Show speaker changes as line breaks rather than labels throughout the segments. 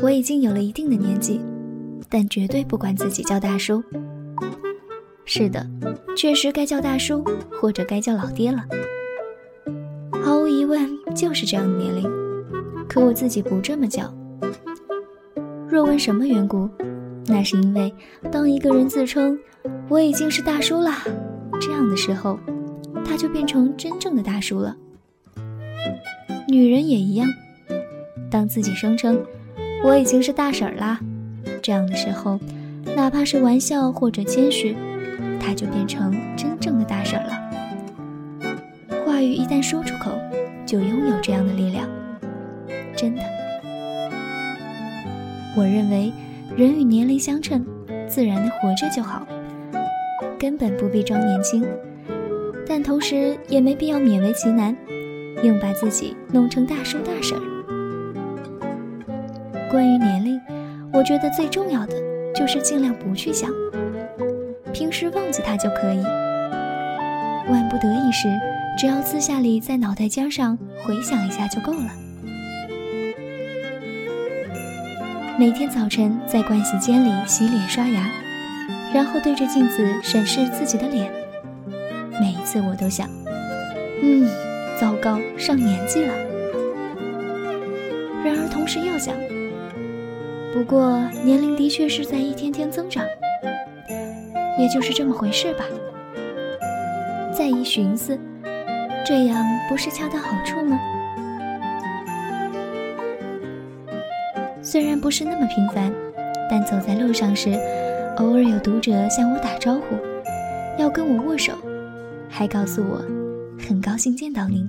我已经有了一定的年纪，但绝对不管自己叫大叔。是的，确实该叫大叔，或者该叫老爹了。毫无疑问，就是这样的年龄。可我自己不这么叫。若问什么缘故，那是因为当一个人自称“我已经是大叔啦”这样的时候，他就变成真正的大叔了。女人也一样，当自己声称“我已经是大婶儿啦”这样的时候，哪怕是玩笑或者谦虚。她就变成真正的大婶了。话语一旦说出口，就拥有这样的力量。真的，我认为人与年龄相称，自然的活着就好，根本不必装年轻，但同时也没必要勉为其难，硬把自己弄成大叔大婶。关于年龄，我觉得最重要的就是尽量不去想。平时忘记他就可以，万不得已时，只要私下里在脑袋尖上回想一下就够了。每天早晨在盥洗间里洗脸刷牙，然后对着镜子审视自己的脸，每一次我都想，嗯，糟糕，上年纪了。然而同时又想，不过年龄的确是在一天天增长。也就是这么回事吧。再一寻思，这样不是恰到好处吗？虽然不是那么频繁，但走在路上时，偶尔有读者向我打招呼，要跟我握手，还告诉我很高兴见到您。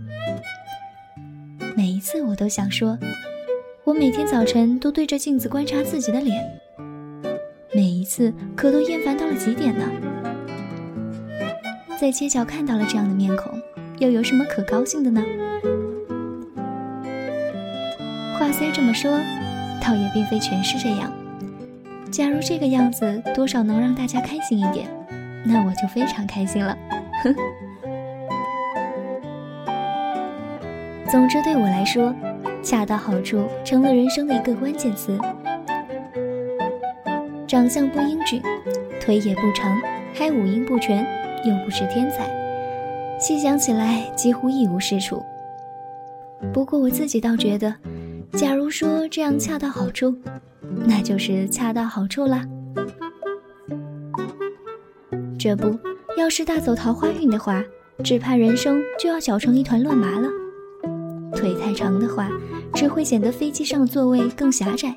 每一次我都想说，我每天早晨都对着镜子观察自己的脸。每一次可都厌烦到了极点呢。在街角看到了这样的面孔，又有什么可高兴的呢？话虽这么说，倒也并非全是这样。假如这个样子多少能让大家开心一点，那我就非常开心了。哼。总之，对我来说，恰到好处成了人生的一个关键词。长相不英俊，腿也不长，还五音不全，又不是天才，细想起来几乎一无是处。不过我自己倒觉得，假如说这样恰到好处，那就是恰到好处啦。这不要是大走桃花运的话，只怕人生就要搅成一团乱麻了。腿太长的话，只会显得飞机上的座位更狭窄。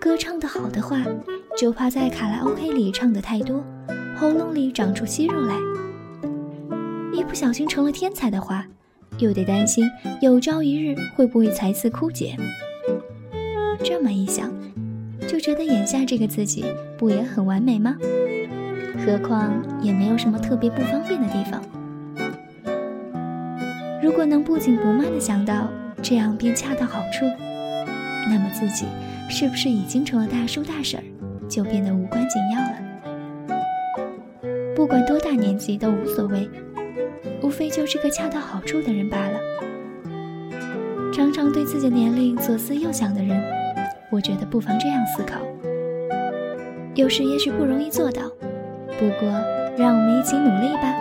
歌唱的好的话，就怕在卡拉 OK 里唱的太多，喉咙里长出息肉来。一不小心成了天才的话，又得担心有朝一日会不会才思枯竭。这么一想，就觉得眼下这个自己不也很完美吗？何况也没有什么特别不方便的地方。如果能不紧不慢地想到这样便恰到好处，那么自己。是不是已经成了大叔大婶儿，就变得无关紧要了？不管多大年纪都无所谓，无非就是个恰到好处的人罢了。常常对自己年龄左思右想的人，我觉得不妨这样思考：有时也许不容易做到，不过让我们一起努力吧。